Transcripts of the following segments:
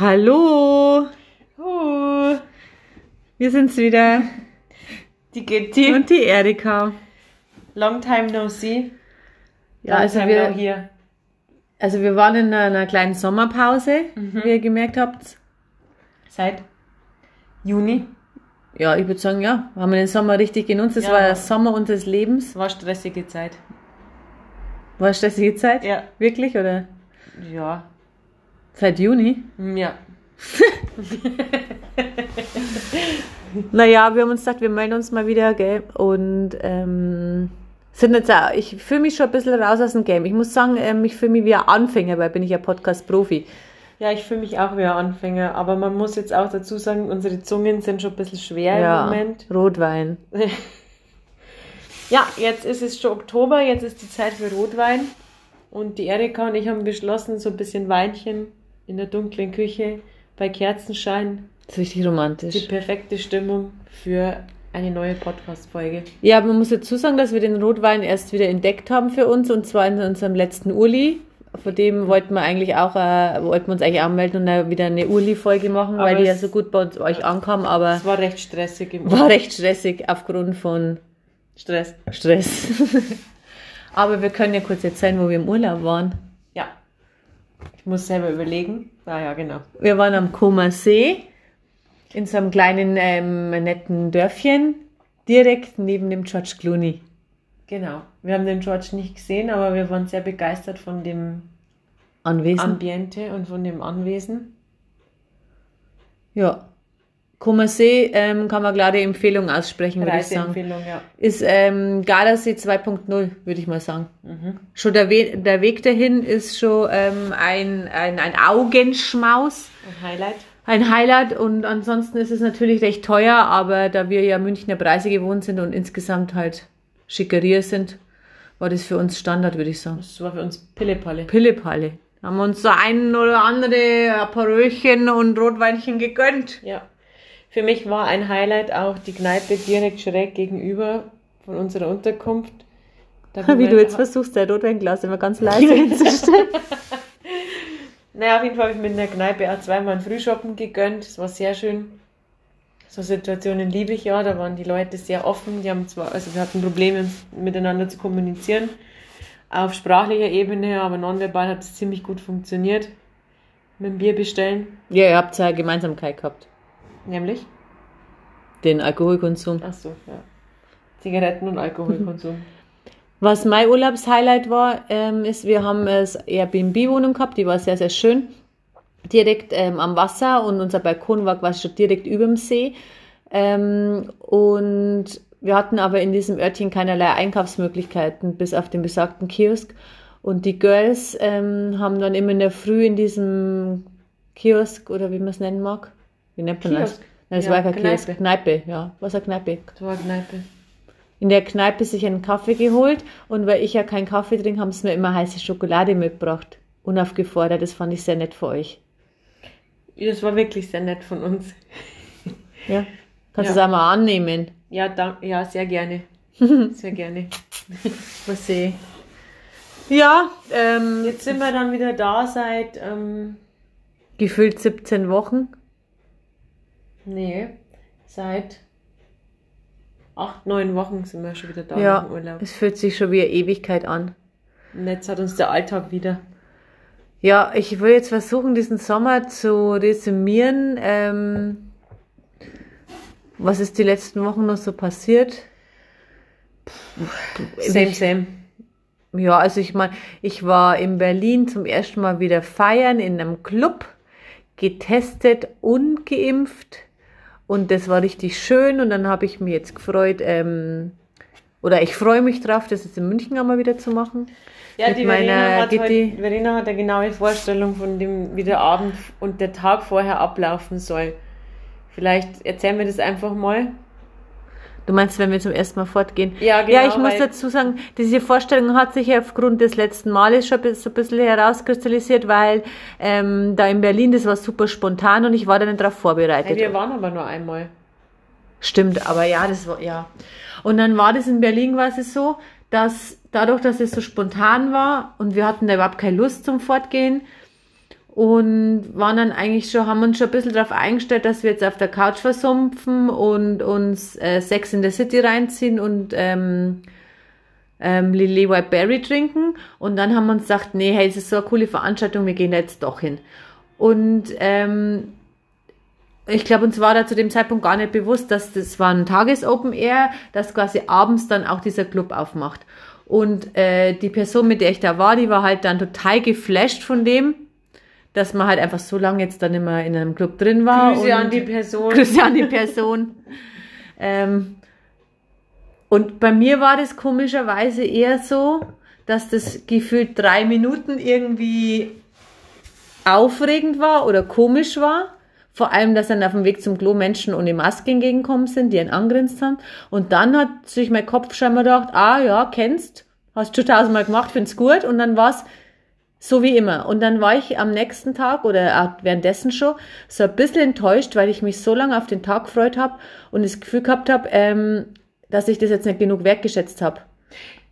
Hallo, Uh, wir sind's wieder. die Gitti. Und die Erika. Long time no see. Ja, Long also wir, no here. also wir waren in einer kleinen Sommerpause, wie ihr gemerkt habt. Seit Juni. Ja, ich würde sagen, ja, haben wir den Sommer richtig genutzt. Es Ja. war der Sommer unseres Lebens. War stressige Zeit. War stressige Zeit? Ja. Wirklich, oder? Ja. Seit Juni? Hm, Ja. Naja, wir haben uns gedacht, wir melden uns mal wieder, gell? Und ähm, sind jetzt auch, ich fühle mich schon ein bisschen raus aus dem Game. Ich muss sagen, ähm, ich fühle mich wie ein Anfänger, weil bin ich ja Podcast-Profi. Ja, ich fühle mich auch wie ein Anfänger, aber man muss jetzt auch dazu sagen, unsere Zungen sind schon ein bisschen schwer ja, im Moment. Rotwein. Ja, jetzt ist es schon Oktober, jetzt ist die Zeit für Rotwein. Und die Erika und ich haben beschlossen, so ein bisschen Weinchen in der dunklen Küche bei Kerzenschein. Das ist richtig Die romantisch. perfekte Stimmung für eine neue Podcast-Folge. Ja, man muss dazu sagen, dass wir den Rotwein erst wieder entdeckt haben für uns und zwar in unserem letzten Urli. Von dem wollten wir eigentlich auch, äh, wollten wir uns eigentlich anmelden und wieder eine Urli-Folge machen, Aber weil die ja so gut bei uns, euch ankam, aber Es war recht stressig im war recht stressig aufgrund von Stress. Stress. aber wir können ja kurz erzählen, wo wir im Urlaub waren. Ja. Ich muss selber überlegen. Ah ja, genau. Wir waren am Comer See in so einem kleinen ähm, netten Dörfchen direkt neben dem George Clooney. Genau. Wir haben den George nicht gesehen, aber wir waren sehr begeistert von dem Anwesend. Ambiente und von dem Anwesen. Ja. Comer See ähm, kann man klare Empfehlung aussprechen, würde ich sagen. Ja. Ist ähm, Gardasee 2.0, würde ich mal sagen. Schon der, We der Weg dahin ist schon ähm, ein, ein, ein Augenschmaus. Ein Highlight. Ein Highlight und ansonsten ist es natürlich recht teuer, aber da wir ja Münchner Preise gewohnt sind und insgesamt halt Schickeria sind, war das für uns Standard, würde ich sagen. Das war für uns Pillepalle. Pillepalle. Haben wir uns so ein oder andere Aperölchen und Rotweinchen gegönnt. Ja. Für mich war ein Highlight auch die Kneipe direkt schräg gegenüber von unserer Unterkunft. Da Wie du jetzt versuchst, dein Rotweinglas immer ganz leise hinzustellen. Naja, auf jeden Fall habe ich mir in der Kneipe auch zweimal ein Frühshoppen gegönnt. Das war sehr schön. So Situationen liebe ich ja. Da waren die Leute sehr offen. Die haben zwar, also wir hatten Probleme miteinander zu kommunizieren auf sprachlicher Ebene, aber nonverbal hat es ziemlich gut funktioniert. Mit dem Bier bestellen, Ja, ihr habt ja Gemeinsamkeit gehabt. Nämlich. Den Alkoholkonsum. Ach so, ja. Zigaretten und Alkoholkonsum. Was mein Urlaubshighlight war, ähm, ist, wir haben es Airbnb-Wohnung gehabt, die war sehr, sehr schön. Direkt ähm, am Wasser und unser Balkon war quasi schon direkt über dem See. Ähm, und wir hatten aber in diesem Örtchen keinerlei Einkaufsmöglichkeiten, bis auf den besagten Kiosk. Und die Girls ähm, haben dann immer in der Früh in diesem Kiosk oder wie man es nennen mag. Wie nennt man das? Kiosk. Nein, das Ja, war kein Kneipe. Kiosk. Kneipe, ja. Was eine Kneipe? Das war eine Kneipe. in der Kneipe sich einen Kaffee geholt und weil ich ja keinen Kaffee trinke, haben sie mir immer heiße Schokolade mitgebracht. Unaufgefordert, das fand ich sehr nett für euch. Das war wirklich sehr nett von uns. Ja. Kannst du Ja. es auch mal annehmen? Ja, dank, ja sehr gerne. Sehr gerne. Was sehe Ja, ähm, Jetzt sind wir dann wieder da seit, ähm, gefühlt 17 Wochen. Nee, seit acht, neun Wochen sind wir schon wieder da Ja, im Urlaub. es fühlt sich schon wie eine Ewigkeit an. Und jetzt hat uns der Alltag wieder. Ja, ich will jetzt versuchen, diesen Sommer zu resümieren. Ähm, was ist die letzten Wochen noch so passiert? Same, same. Ja, also ich meine, ich war in Berlin zum ersten Mal wieder feiern in einem Club, getestet und geimpft. Und das war richtig schön. Und dann habe ich mich jetzt gefreut, ähm, oder ich freue mich drauf, das jetzt in München einmal wieder zu machen. Ja, Mit die Verena hat, heute, Verena hat eine genaue Vorstellung von dem, wie der Abend und der Tag vorher ablaufen soll. Vielleicht erzählen wir das einfach mal. Du meinst, wenn wir zum ersten Mal fortgehen? Ja, genau, Ja, ich muss dazu sagen, diese Vorstellung hat sich ja aufgrund des letzten Males schon so ein bisschen herauskristallisiert, weil ähm, da in Berlin, das war super spontan und ich war da nicht darauf vorbereitet. Hey, wir waren aber nur einmal. Stimmt, aber ja, das war, ja. Und dann war das in Berlin quasi so, dass dadurch, dass es so spontan war und wir hatten da überhaupt keine Lust zum Fortgehen und waren dann eigentlich schon, haben uns schon ein bisschen darauf eingestellt, dass wir jetzt auf der Couch versumpfen und uns äh, Sex in the City reinziehen und ähm, ähm, Lily White Berry trinken. Und dann haben wir uns gesagt, nee, hey, es ist so eine coole Veranstaltung, wir gehen da jetzt doch hin. Und ähm, ich glaube, uns war da zu dem Zeitpunkt gar nicht bewusst, dass das war ein Tages-Open Air, dass quasi abends dann auch dieser Club aufmacht. Und äh, die Person, mit der ich da war, die war halt dann total geflasht von dem, dass man halt einfach so lange jetzt dann immer in einem Club drin war. Grüße an die Person. Grüße an die Person. ähm, und bei mir war das komischerweise eher so, dass das gefühlt drei Minuten irgendwie aufregend war oder komisch war. Vor allem, dass dann auf dem Weg zum Klo Menschen ohne Maske entgegengekommen sind, die einen angrinst haben. Und dann hat sich mein Kopf scheinbar gedacht, ah ja, kennst, hast schon tausendmal gemacht, find's gut. Und dann war's so wie immer. Und dann war ich am nächsten Tag oder währenddessen schon so ein bisschen enttäuscht, weil ich mich so lange auf den Tag gefreut habe und das Gefühl gehabt habe, ähm, dass ich das jetzt nicht genug wertgeschätzt habe.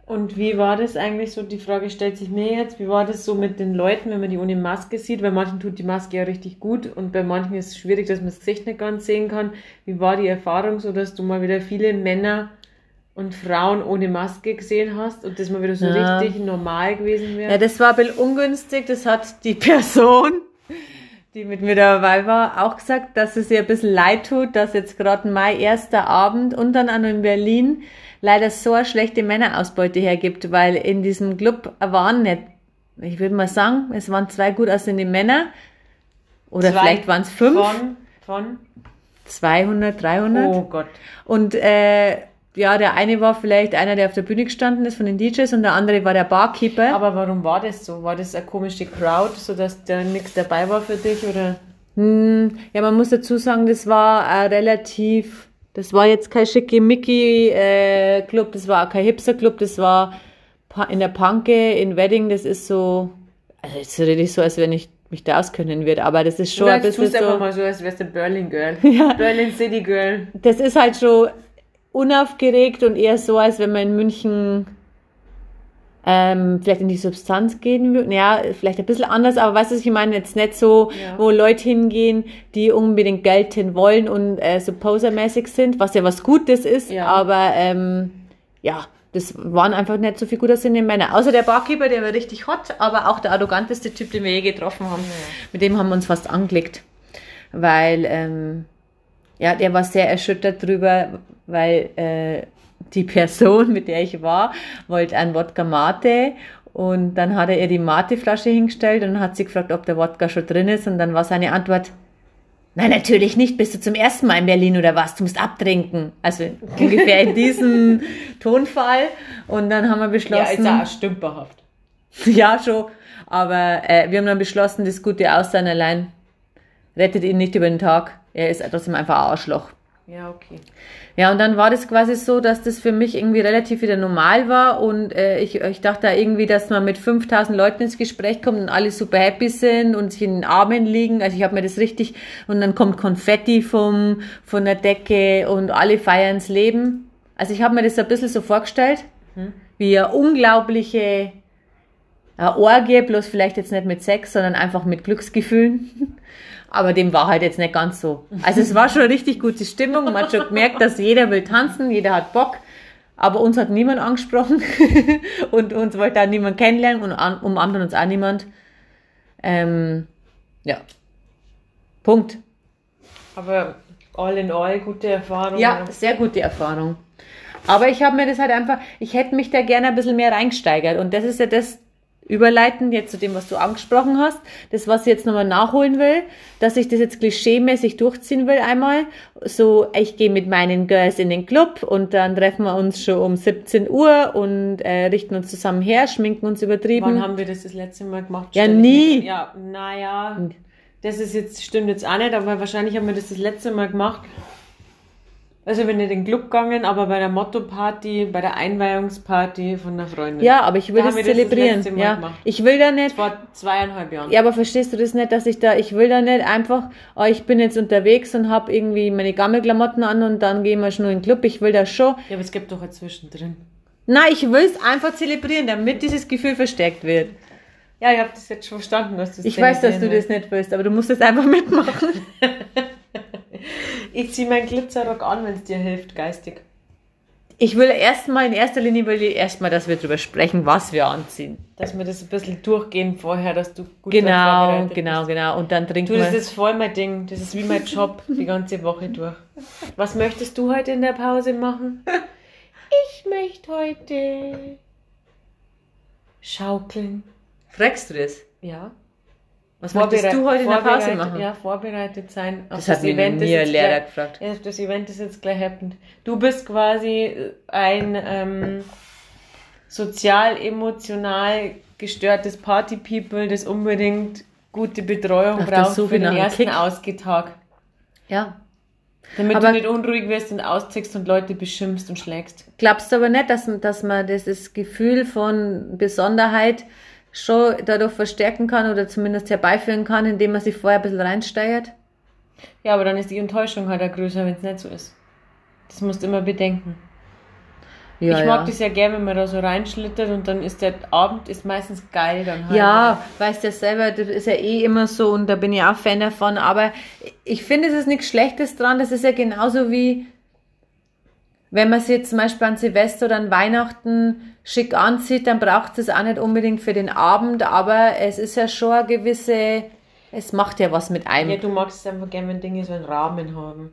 Und wie war das eigentlich so? Die Frage stellt sich mir jetzt. Wie war das so mit den Leuten, wenn man die ohne Maske sieht? Bei manchen tut die Maske ja richtig gut und bei manchen ist es schwierig, dass man das Gesicht nicht ganz sehen kann. Wie war die Erfahrung so, dass du mal wieder viele Männer und Frauen ohne Maske gesehen hast und das mal wieder so Ja. richtig normal gewesen wäre? Ja, das war ein bisschen ungünstig. Das hat die Person, die mit mir dabei war, auch gesagt, dass es ihr ein bisschen leid tut, dass jetzt gerade mein erster Abend und dann auch noch in Berlin leider so eine schlechte Männerausbeute hergibt, weil in diesem Club waren nicht, ich würde mal sagen, es waren zwei gut aussehende Männer oder Zwei vielleicht waren es fünf, Von, von? 200, 300. Oh Gott. Und äh, ja, der eine war vielleicht einer, der auf der Bühne gestanden ist von den DJs und der andere war der Barkeeper. Aber warum war das so? War das eine komische Crowd, sodass da nichts dabei war für dich oder? Hm, ja, man muss dazu sagen, das war äh, relativ, das war jetzt kein schickimicki äh, Club, das war auch kein Hipster Club, das war in der Panke in Wedding, das ist so, also jetzt rede ich so, als wenn ich mich da auskennen würde, aber das ist schon Oder ein bisschen tust einfach so, mal so, als wärst du Berlin Girl. Ja. Berlin City Girl. das ist halt schon unaufgeregt und eher so, als wenn man in München ähm, vielleicht in die Substanz gehen würde. Ja, vielleicht ein bisschen anders, aber weißt du, ich meine? Jetzt nicht so, Ja. wo Leute hingehen, die unbedingt gelten wollen und äh, so posermäßig sind, was ja was Gutes ist, Ja. aber ähm, ja, das waren einfach nicht so viel gut aussehende Männer. Außer der Barkeeper, der war richtig hot, aber auch der arroganteste Typ, den wir je getroffen haben. Mit dem haben wir uns fast angelegt. Weil, ähm, ja, der war sehr erschüttert drüber, weil äh, die Person, mit der ich war, wollte ein Wodka Mate und dann hat er ihr die Mate-Flasche hingestellt und hat sie gefragt, ob der Wodka schon drin ist und dann war seine Antwort, nein, natürlich nicht, bist du zum ersten Mal in Berlin oder was, du musst abtrinken. Also ungefähr in diesem Tonfall und dann haben wir Ja, beschlossen, ist auch stümperhaft. ja, schon. Aber äh, wir haben dann beschlossen, das gute Aussehen allein rettet ihn nicht über den Tag. Er ist trotzdem einfach ein Arschloch. Ja, okay. Ja, und dann war das quasi so, dass das für mich irgendwie relativ wieder normal war und äh, ich, ich dachte da irgendwie, dass man mit 5000 Leuten ins Gespräch kommt und alle super happy sind und sich in den Armen liegen. Also ich habe mir das richtig und dann kommt Konfetti vom, von der Decke und alle feiern's Leben. Also ich habe mir das ein bisschen so vorgestellt, wie eine unglaubliche eine Orgie, bloß vielleicht jetzt nicht mit Sex, sondern einfach mit Glücksgefühlen. Aber dem war halt jetzt nicht ganz so. Also es war schon richtig gute Stimmung. Man hat schon gemerkt, dass jeder will tanzen, jeder hat Bock. Aber uns hat niemand angesprochen und uns wollte auch niemand kennenlernen und an, um anderen uns auch niemand. Ähm, ja. Punkt. Aber all in all, gute Erfahrung. Ja, sehr gute Erfahrung. Aber ich habe mir das halt einfach, ich hätte mich da gerne ein bisschen mehr reingesteigert. Und das ist ja das überleitend jetzt zu dem, was du angesprochen hast. Das, was ich jetzt nochmal nachholen will, dass ich das jetzt klischeemäßig durchziehen will einmal. So, ich gehe mit meinen Girls in den Club und dann treffen wir uns schon um 17 Uhr und äh, richten uns zusammen her, schminken uns übertrieben. Wann haben wir das das letzte Mal gemacht? Ja, Stell nie. Ja, naja, das ist jetzt, stimmt jetzt auch nicht, aber wahrscheinlich haben wir das das letzte Mal gemacht. Also wir sind nicht in den Club gegangen, aber bei der Motto-Party, bei der Einweihungsparty von einer Freundin. ja, aber ich will Da das das das zelebrieren. Mal ja. gemacht. Ich will da nicht Vor zweieinhalb Jahren. Ja, aber verstehst du das nicht, dass ich da, ich will da nicht einfach, oh, ich bin jetzt unterwegs und hab irgendwie meine Gammelklamotten an und dann gehen wir schon in den Club. Ich will da schon. Ja, aber es gibt doch ein Zwischendrin. Nein, ich will es einfach zelebrieren, damit dieses Gefühl verstärkt wird. Ja, ich habe das jetzt schon verstanden, dass du Ich weiß, dass du das nicht willst, aber du musst es einfach mitmachen. ich ziehe meinen Glitzerrock an, wenn es dir hilft, geistig. Ich will erstmal, in erster Linie will ich erstmal, dass wir darüber sprechen, was wir anziehen. Dass wir das ein bisschen durchgehen vorher, dass du gut Genau, genau, bist. genau. Und dann trinken du, wir. Das ist voll mein Ding. Das ist wie mein Job die ganze Woche durch. Was möchtest du heute in der Pause machen? Ich möchte heute schaukeln. Fragst du das? Ja. Was möchtest du heute in der Pause machen? Ja, vorbereitet sein. das, das hat mir Event nie ein Lehrer gefragt. Ja, das Event ist jetzt gleich happened. Du bist quasi ein ähm, sozial-emotional gestörtes Party-People, das unbedingt gute Betreuung Ach, braucht für den ersten Kick. Ausgetag. Ja. Damit aber du nicht unruhig wirst und ausziehst und Leute beschimpfst und schlägst. Glaubst du aber nicht, dass, dass man dieses Gefühl von Besonderheit schon dadurch verstärken kann oder zumindest herbeiführen kann, indem man sich vorher ein bisschen reinsteigert? Ja, aber dann ist die Enttäuschung halt auch größer, wenn es nicht so ist. Das musst du immer bedenken. Ja, ich mag ja. das ja gerne, wenn man da so reinschlittert und dann ist der Abend ist meistens geil dann halt. Ja, weißt ja selber, das ist ja eh immer so und da bin ich auch Fan davon, aber ich finde, es ist nichts Schlechtes dran, das ist ja genauso wie wenn man sich jetzt zum Beispiel an Silvester oder an Weihnachten schick anzieht, dann braucht es auch nicht unbedingt für den Abend, aber es ist ja schon eine gewisse, es macht ja was mit einem. Ja, du magst es einfach gerne, wenn Dinge so einen Rahmen haben.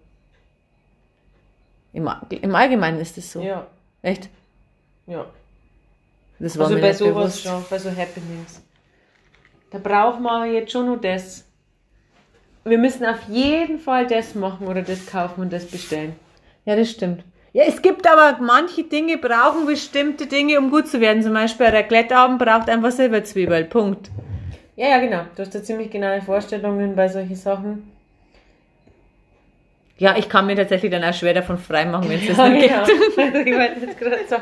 Im, im Allgemeinen ist es so. Ja. Echt? Ja. Das war also mir bei sowas bewusst. schon, bei so Happenings. Da braucht man jetzt schon nur das. Wir müssen auf jeden Fall das machen oder das kaufen und das bestellen. Ja, das stimmt. Ja, es gibt aber manche Dinge brauchen bestimmte Dinge, um gut zu werden. Zum Beispiel der Glättabend braucht einfach Silberzwiebel. Punkt. Ja, ja, genau. Du hast da ziemlich genaue Vorstellungen bei solchen Sachen. Ja, ich kann mir tatsächlich dann auch schwer davon freimachen, wenn es das ja, nicht genau. gibt.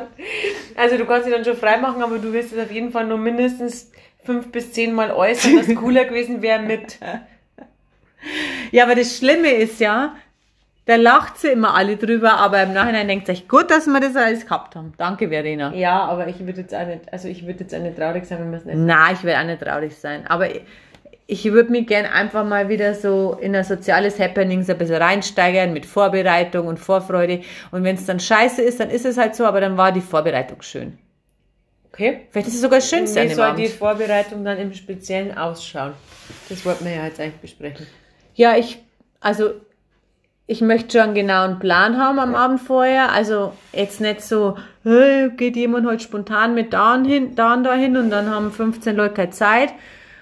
Also du kannst dich dann schon freimachen, aber du wirst es auf jeden Fall nur mindestens fünf bis zehn Mal äußern, dass cooler gewesen wäre mit. Ja, aber das Schlimme ist ja, da lacht sie immer alle drüber, aber im Nachhinein denkt sich, gut, dass wir das alles gehabt haben. Danke, Verena. Ja, aber ich würde jetzt auch nicht, also ich würde jetzt auch nicht traurig sein, wenn wir es nicht. Nein, ich werde auch nicht traurig sein. Aber ich würde mich gern einfach mal wieder so in ein soziales Happening so ein bisschen reinsteigern mit Vorbereitung und Vorfreude. Und wenn es dann scheiße ist, dann ist es halt so, aber dann war die Vorbereitung schön. Okay. Vielleicht ist es sogar das Schönste Wie soll die Vorbereitung dann im Speziellen ausschauen? Das wollten wir ja jetzt eigentlich besprechen. Ja, ich, also ich möchte schon einen genauen Plan haben am Abend vorher. Also jetzt nicht so, hey, geht jemand heute spontan mit da und, hin, da und dahin und dann haben 15 Leute keine Zeit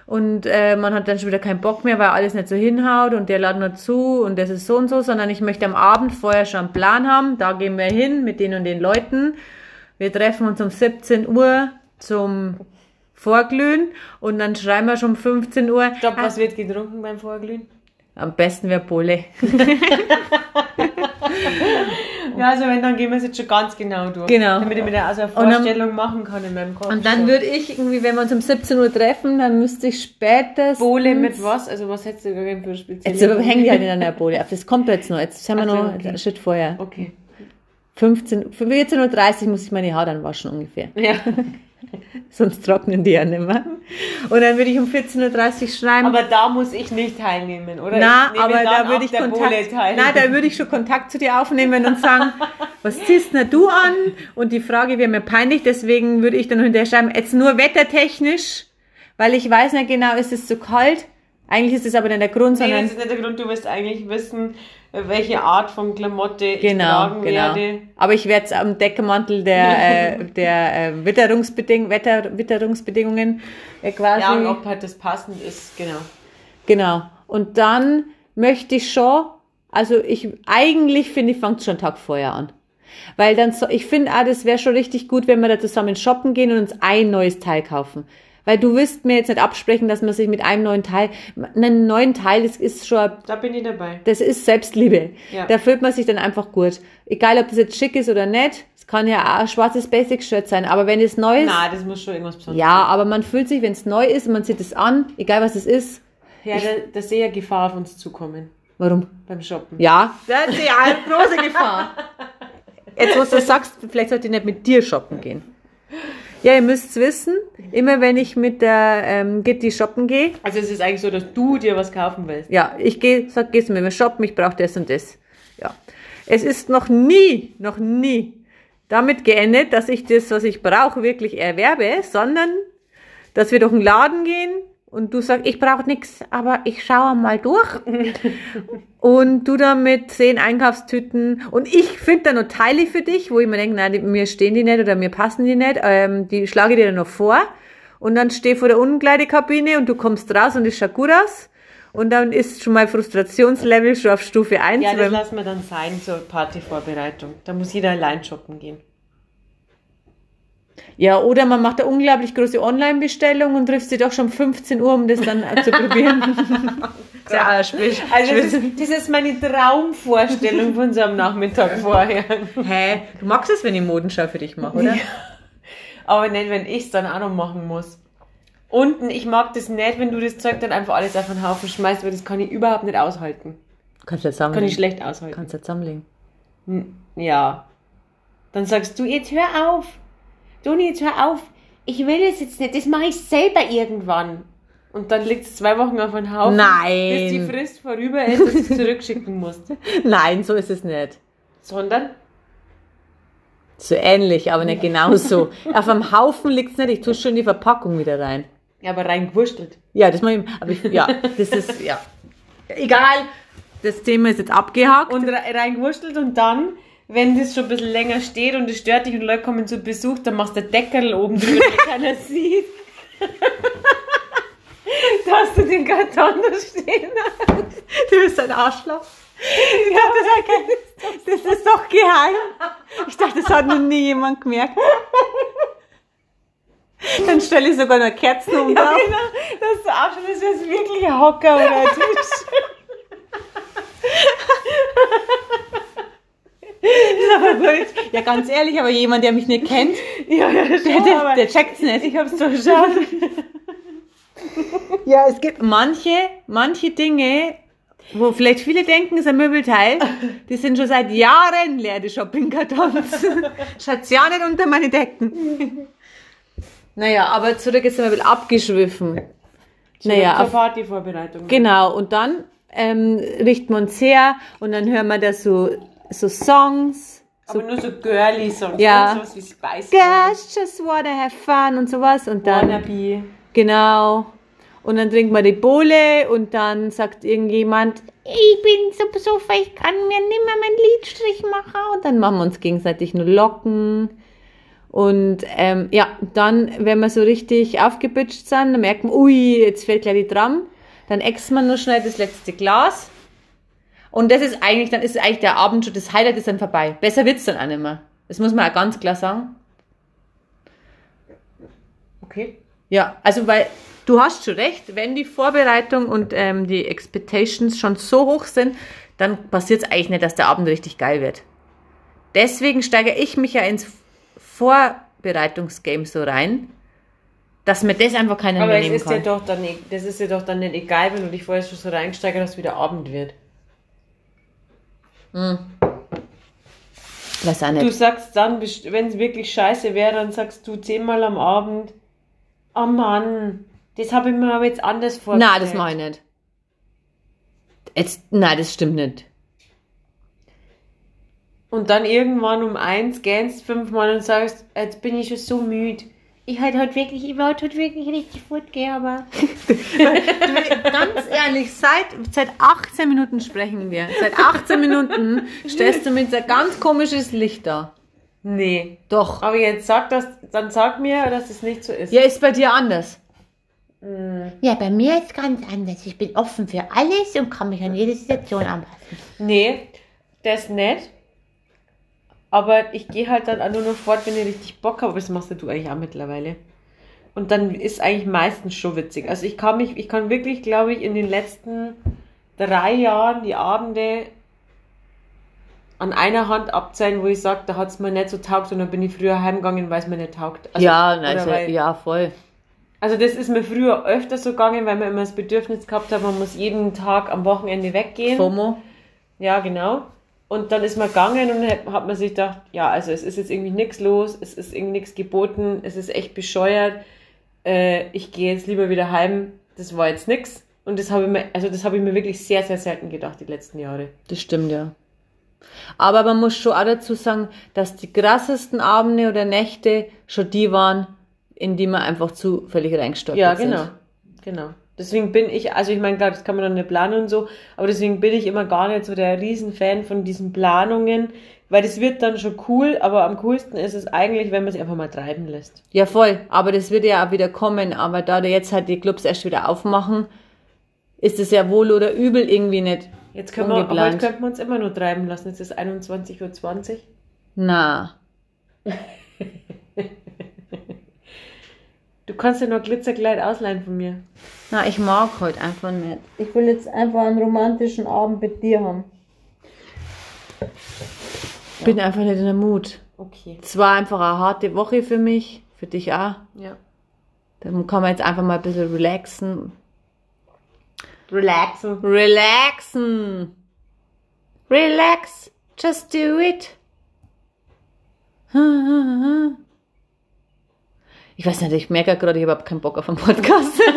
und äh, man hat dann schon wieder keinen Bock mehr, weil alles nicht so hinhaut und der ladet nur zu und das ist so und so, sondern ich möchte am Abend vorher schon einen Plan haben. Da gehen wir hin mit den und den Leuten. Wir treffen uns um 17 Uhr zum Vorglühen und dann schreiben wir schon um 15 Uhr. Stopp, was wird getrunken beim Vorglühen? Am besten wäre Bulle. ja, also wenn, dann gehen wir es jetzt schon ganz genau durch. Genau. Damit ich mir da also eine Vorstellung dann, machen kann in meinem Kopf. Und dann würde ich irgendwie, wenn wir uns um 17 Uhr treffen, dann müsste ich spätestens... Bohle mit was? Also was hättest du gegeben für spezielle Jetzt hängen die halt in einer Bohle ab. Das kommt jetzt noch. Jetzt haben wir also, noch okay. einen Schritt vorher. Okay. 15, 14.30 Uhr muss ich meine Haare dann waschen ungefähr. Ja. Sonst trocknen die ja nicht mehr. Und dann würde ich um 14.30 Uhr schreiben. Aber da muss ich nicht teilnehmen, oder? Na, aber da würde ich Kontakt, na, da würde ich schon Kontakt zu dir aufnehmen und sagen, was ziehst denn du an? Und die Frage wäre mir peinlich, deswegen würde ich dann hinterher schreiben, jetzt nur wettertechnisch, weil ich weiß nicht genau, ist es zu kalt? Eigentlich ist es aber nicht der Grund, nee, sondern... das ist nicht der Grund, du wirst eigentlich wissen, welche Art von Klamotte genau, ich tragen genau. werde. Aber ich werde es am Deckmantel der, äh, der äh, Witterungsbeding Wetter Witterungsbedingungen äh, quasi. Ja, und ob halt das passend ist, genau. Genau. Und dann möchte ich schon, also ich, eigentlich finde ich, fängt schon Tag vorher an. Weil dann so, ich finde auch, das wäre schon richtig gut, wenn wir da zusammen shoppen gehen und uns ein neues Teil kaufen. Weil du wirst mir jetzt nicht absprechen, dass man sich mit einem neuen Teil, einen neuen Teil, das ist schon. Da bin ich dabei. Das ist Selbstliebe. Ja. Da fühlt man sich dann einfach gut. Egal, ob das jetzt schick ist oder nicht. Es kann ja auch ein schwarzes Basic-Shirt sein, aber wenn es neu ist. Na, das muss schon irgendwas Besonderes Ja, aber man fühlt sich, wenn es neu ist, man sieht es an, egal was es ist. Ja, ich, da, da sehe ja Gefahr auf uns zukommen. Warum? Beim Shoppen. Ja, das ist ja eine große Gefahr. Jetzt, wo du sagst, vielleicht sollte ich nicht mit dir shoppen gehen. Ja, ihr müsst wissen, immer wenn ich mit der ähm, Gitti shoppen gehe, Also es ist eigentlich so, dass du dir was kaufen willst. ja, ich gehe, sag, gehst du mit mir shoppen, ich brauche das und das. Ja. Es ist noch nie, noch nie damit geendet, dass ich das, was ich brauche, wirklich erwerbe, sondern dass wir durch den Laden gehen und du sagst, ich brauche nichts, aber ich schaue mal durch. und du dann mit zehn Einkaufstüten und ich finde da noch Teile für dich, wo ich mir denke, nein, mir stehen die nicht oder mir passen die nicht, ähm, die schlage ich dir dann noch vor. Und dann stehe vor der Umkleidekabine und du kommst raus und es schaut gut aus. Und dann ist schon mal Frustrationslevel schon auf Stufe 1. Ja, das lassen wir dann sein zur Partyvorbereitung. Da muss jeder allein shoppen gehen. Ja, oder man macht eine unglaublich große Online-Bestellung und trifft sie doch schon 15 Uhr, um das dann zu probieren. ja, äh, sprich, Also das ist, das ist meine Traumvorstellung von so einem Nachmittag vorher. Hä? Du magst es, wenn ich Modenschau für dich mache, oder? Aber nicht, wenn ich es dann auch noch machen muss. Und ich mag das nicht, wenn du das Zeug dann einfach alles auf den Haufen schmeißt, weil das kann ich überhaupt nicht aushalten. Kannst du Kann jetzt zusammenlegen. ich schlecht aushalten. Kannst du jetzt zusammenlegen. Hm, Ja. Dann sagst du, jetzt hör auf. Toni, jetzt hör auf. Ich will das jetzt nicht. Das mache ich selber irgendwann. Und dann liegt es zwei Wochen auf den Haufen. Nein. Bis die Frist vorüber ist, dass du es zurückschicken musst. Nein, so ist es nicht. Sondern, So ähnlich, aber nicht genauso. Auf einem Haufen liegt's nicht, ich tue schon die Verpackung wieder rein. ja, aber reingewurstelt. Ja, das mach ich, aber ich, ja, das ist, ja. Egal. Das Thema ist jetzt abgehakt. Und re- reingewurstelt und dann, wenn das schon ein bisschen länger steht und es stört dich und Leute kommen zu Besuch, dann machst du Deckel oben drüber, damit keiner sieht. Dass du den Karton da stehen hast. Du bist ein Arschloch. Ich dachte, das, das ist doch geheim. Ich dachte, das hat noch nie jemand gemerkt. Dann stelle ich sogar noch Kerzen um Ja, genau. Das ist schon, das ist wirklich ein Hocker oder ein Tisch. Aber gut. Ja, ganz ehrlich, aber jemand, der mich nicht kennt, Ja, ja, der, schon, der, aber der checkt's nicht. ich hab's durchschaut. Ja, es gibt manche, manche Dinge, wo vielleicht viele denken, es ist ein Möbelteil, die sind schon seit Jahren leer, die Shoppingkartons. Schaut's ja nicht unter meine Decken. Naja, aber zurück ist ein bisschen abgeschwiffen. Naja, zur Partyvorbereitung. genau. Und dann ähm, richten wir uns her und dann hören wir da so, so Songs. aber nur so girly-Songs. Ja. nicht Sowas wie Spice Girls. Just wanna have fun und sowas. Und dann, Wannabe. genau. Und dann trinkt man die Bohle und dann sagt irgendjemand, ich bin so besoffen, ich kann mir nicht mehr meinen Lidstrich machen. Und dann machen wir uns gegenseitig nur Locken. Und ähm, ja, dann, wenn wir so richtig aufgebütscht sind, dann merkt man, ui, jetzt fällt gleich die Tram. Dann äxt man nur schnell das letzte Glas. Und das ist eigentlich, dann ist eigentlich der Abend schon, das Highlight ist dann vorbei. Besser wird's dann auch nicht mehr. Das muss man auch ganz klar sagen. Okay. Ja, also weil du hast schon recht, wenn die Vorbereitung und ähm, die Expectations schon so hoch sind, dann passiert es eigentlich nicht, dass der Abend richtig geil wird. Deswegen steigere ich mich ja ins Vorbereitungsgame so rein, dass mir das einfach keiner Aber mehr es nehmen ist ja kann. dann, e- das ist ja doch dann nicht egal, wenn du dich vorher schon so reingesteigert hast, wie der Abend wird. Weiß auch Du nicht. sagst dann, wenn es wirklich scheiße wäre, dann sagst du zehnmal am Abend, oh Mann, das habe ich mir aber jetzt anders vorgestellt. Nein, das mache ich nicht. Jetzt, nein, das stimmt nicht. Und dann irgendwann um eins gähnst fünfmal und sagst, jetzt bin ich schon so müde. Ich halt heute wirklich, ich wollte heute wirklich richtig fortgehen, aber. Ganz ehrlich, seit, seit 18 Minuten sprechen wir. Seit 18 Minuten stellst du mit so ein ganz komisches Licht da. Nee. Doch. Aber jetzt sag das, dann sag mir, dass es nicht so ist. Ja, ist bei dir anders. Ja, bei mir ist ganz anders. Ich bin offen für alles und kann mich an jede Situation anpassen. Nee, das nicht. Aber ich gehe halt dann auch nur noch fort, wenn ich richtig Bock habe. Aber das machst du eigentlich auch mittlerweile. Und dann ist eigentlich meistens schon witzig. Also ich kann mich, ich kann wirklich, glaube ich, in den letzten drei Jahren die Abende an einer Hand abzählen, wo ich sage, da hat es mir nicht so taugt und dann bin ich früher heimgegangen, weil es mir nicht taugt. Also, ja, also, weil- ja, voll. also das ist mir früher öfter so gegangen, weil man immer das Bedürfnis gehabt hat, man muss jeden Tag am Wochenende weggehen. FOMO. Ja, genau. Und dann ist man gegangen und hat, man sich gedacht, ja, also es ist jetzt irgendwie nichts los, es ist irgendwie nichts geboten, es ist echt bescheuert. Äh, ich gehe jetzt lieber wieder heim. Das war jetzt nix. Und das habe ich mir, also das habe ich mir wirklich sehr, sehr selten gedacht, die letzten Jahre. Das stimmt, ja. Aber man muss schon auch dazu sagen, dass die krassesten Abende oder Nächte schon die waren, in die man einfach zufällig reingestolpert Ja, sind. genau. Genau. Deswegen bin ich, also ich meine, klar, das kann man dann nicht planen und so, aber deswegen bin ich immer gar nicht so der Riesenfan von diesen Planungen, weil das wird dann schon cool, aber am coolsten ist es eigentlich, wenn man sich einfach mal treiben lässt. Ja, voll. Aber das wird ja auch wieder kommen. Aber da jetzt halt die Clubs erst wieder aufmachen, ist es ja wohl oder übel irgendwie nicht Jetzt können wir, heute ungeplant. könnten wir uns immer nur treiben lassen. Jetzt ist 21.20 Uhr. Na, Du kannst ja noch Glitzerkleid ausleihen von mir. na, ich mag heute einfach nicht. Ich will jetzt einfach einen romantischen Abend mit dir haben. Bin einfach nicht in der Mut. Okay. Es war einfach eine harte Woche für mich, für dich auch. Ja. Dann kann man jetzt einfach mal ein bisschen relaxen. Relaxen. Relaxen. Relax. Just do it. Ich weiß nicht, ich merke gerade, ich habe überhaupt keinen Bock auf einen Podcast.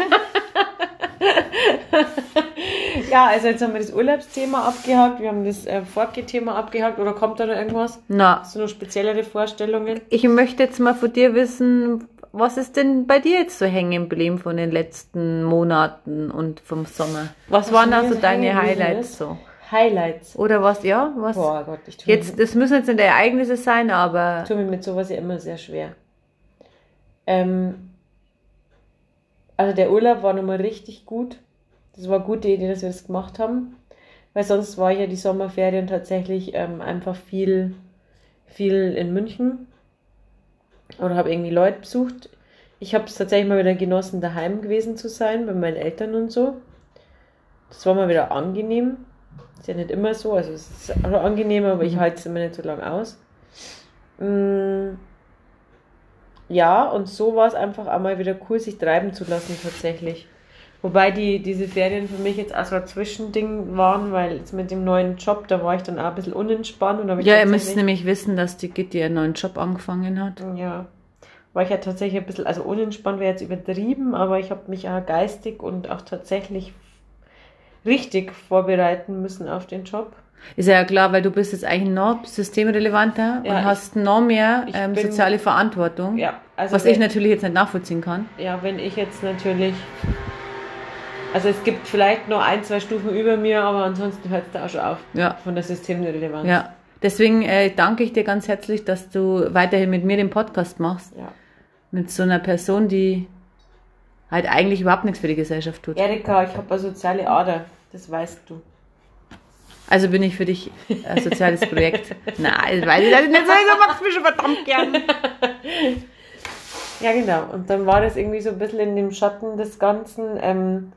Ja, also jetzt haben wir das Urlaubsthema abgehakt, wir haben das äh, Fortgeh-Thema abgehakt oder kommt da noch irgendwas? Na, Hast du noch speziellere Vorstellungen? ich möchte jetzt mal von dir wissen, was ist denn bei dir jetzt so hängen geblieben von den letzten Monaten und vom Sommer? Was, waren da mir so so deine Highlights ist? so? Highlights. Oder was, ja, was? Boah Gott, ich tue, Jetzt, das müssen jetzt nicht Ereignisse sein, aber mich, tue mich mit sowas ja immer sehr schwer. Ähm, also der Urlaub war nochmal richtig gut. Das war eine gute Idee, dass wir das gemacht haben. Weil sonst war ich ja die Sommerferien tatsächlich ähm, einfach viel, viel in München. Oder habe irgendwie Leute besucht. Ich habe es tatsächlich mal wieder genossen, daheim gewesen zu sein, bei meinen Eltern und so. Das war mal wieder angenehm. Ist ja nicht immer so, also es ist auch angenehm, aber ich halte es immer nicht so lange aus. Mm, Ja, und so war es einfach einmal wieder cool, sich treiben zu lassen tatsächlich. Wobei die, diese Ferien für mich jetzt auch so ein Zwischending waren, weil jetzt mit dem neuen Job, da war ich dann auch ein bisschen unentspannt. Und ja, ihr müsst nämlich wissen, dass die Gitti einen neuen Job angefangen hat. Ja, war ich ja tatsächlich ein bisschen, also unentspannt wäre jetzt übertrieben, aber ich habe mich auch geistig und auch tatsächlich richtig vorbereiten müssen auf den Job. Ist ja klar, weil du bist jetzt eigentlich noch systemrelevanter Ja, und hast noch mehr ähm, bin- soziale Verantwortung, Ja, also was wenn, ich natürlich jetzt nicht nachvollziehen kann. ja, wenn ich jetzt natürlich, also es gibt vielleicht noch ein, zwei Stufen über mir, aber ansonsten hört es da auch schon auf Ja, von der Systemrelevanz. ja. Deswegen äh, danke ich dir ganz herzlich, dass du weiterhin mit mir den Podcast machst. ja. Mit so einer Person, die halt eigentlich überhaupt nichts für die Gesellschaft tut. Erika, ich habe eine soziale Ader, das weißt du. Also bin ich für dich ein soziales Projekt. Nein, das weiß ich nicht. So so magst du mich schon verdammt gern. Ja, genau. Und dann war das irgendwie so ein bisschen in dem Schatten des Ganzen, ähm,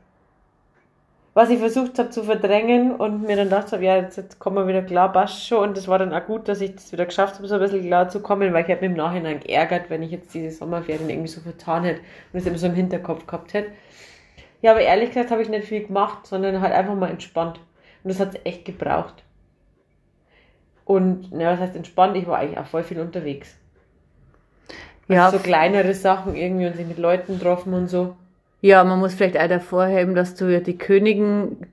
was ich versucht habe zu verdrängen und mir dann gedacht habe, ja, jetzt, jetzt kommen wir wieder klar, passt schon. Und das war dann auch gut, dass ich das wieder geschafft habe, so ein bisschen klar zu kommen, weil ich habe mich im Nachhinein geärgert, wenn ich jetzt diese Sommerferien irgendwie so vertan hätte und es immer so im Hinterkopf gehabt hätte. Ja, aber ehrlich gesagt habe ich nicht viel gemacht, sondern halt einfach mal entspannt. Und das hat es echt gebraucht. Und, na, was heißt entspannt? Ich war eigentlich auch voll viel unterwegs. Ja, Also so kleinere Sachen irgendwie und sich mit Leuten getroffen und so. ja, man muss vielleicht auch davor heben, dass du ja die Königin,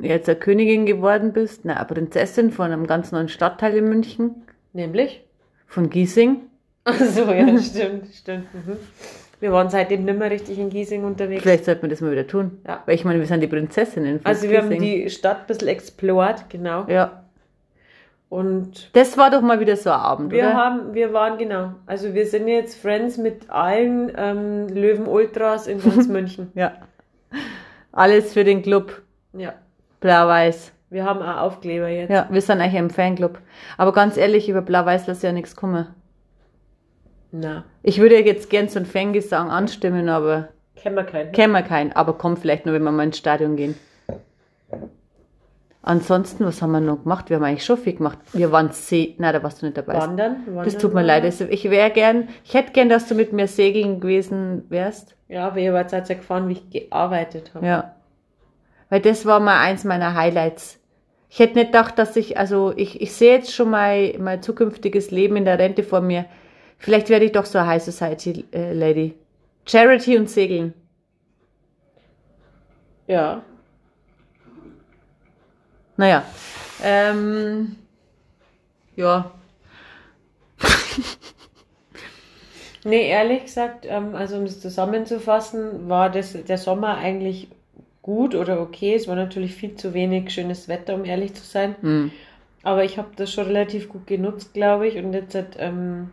jetzt eine Königin geworden bist, na, eine Prinzessin von einem ganz neuen Stadtteil in München, Nämlich? von Giesing. Ach so, ja, stimmt, stimmt. Mhm. Wir waren seitdem nicht mehr richtig in Giesing unterwegs. Vielleicht sollten wir das mal wieder tun. Ja. Weil ich meine, wir sind die Prinzessinnen von Also wir haben Giesing. die Stadt ein bisschen explored, genau. Ja. Und Das war doch mal wieder so ein Abend, wir oder? haben, wir waren, genau, also wir sind jetzt Friends mit allen ähm, Löwen-Ultras in ganz München. ja. Alles für den Club. Ja, Blau-Weiß. wir haben auch Aufkleber jetzt. Ja, wir sind eigentlich im Fanclub. Aber ganz ehrlich, über Blau-Weiß lasse ja nichts kommen. Na, Ich würde jetzt gern so einen Fangesang anstimmen, aber kennen wir keinen. kennen wir keinen. Aber kommt vielleicht nur, wenn wir mal ins Stadion gehen. Ansonsten, was haben wir noch gemacht? Wir haben eigentlich schon viel gemacht. Wir waren See. Nein, da warst du nicht dabei. Wandern, wandern. Das tut mir leid. Also ich wäre gern, ich hätte gern, dass du mit mir segeln gewesen wärst. Ja, aber ihr wart seit gefahren, wie ich gearbeitet habe. Ja. Weil das war mal eins meiner Highlights. Ich hätte nicht gedacht, dass ich, also ich, ich sehe jetzt schon mein, mein zukünftiges Leben in der Rente vor mir. Vielleicht werde ich doch so eine High Society äh, Lady. Charity und Segeln. Ja. Naja. Ähm, ja. Nee, ehrlich gesagt, ähm, also um es zusammenzufassen, war das, der Sommer eigentlich gut oder okay. Es war natürlich viel zu wenig schönes Wetter, um ehrlich zu sein. Hm. Aber ich habe das schon relativ gut genutzt, glaube ich. Und jetzt hat, ähm,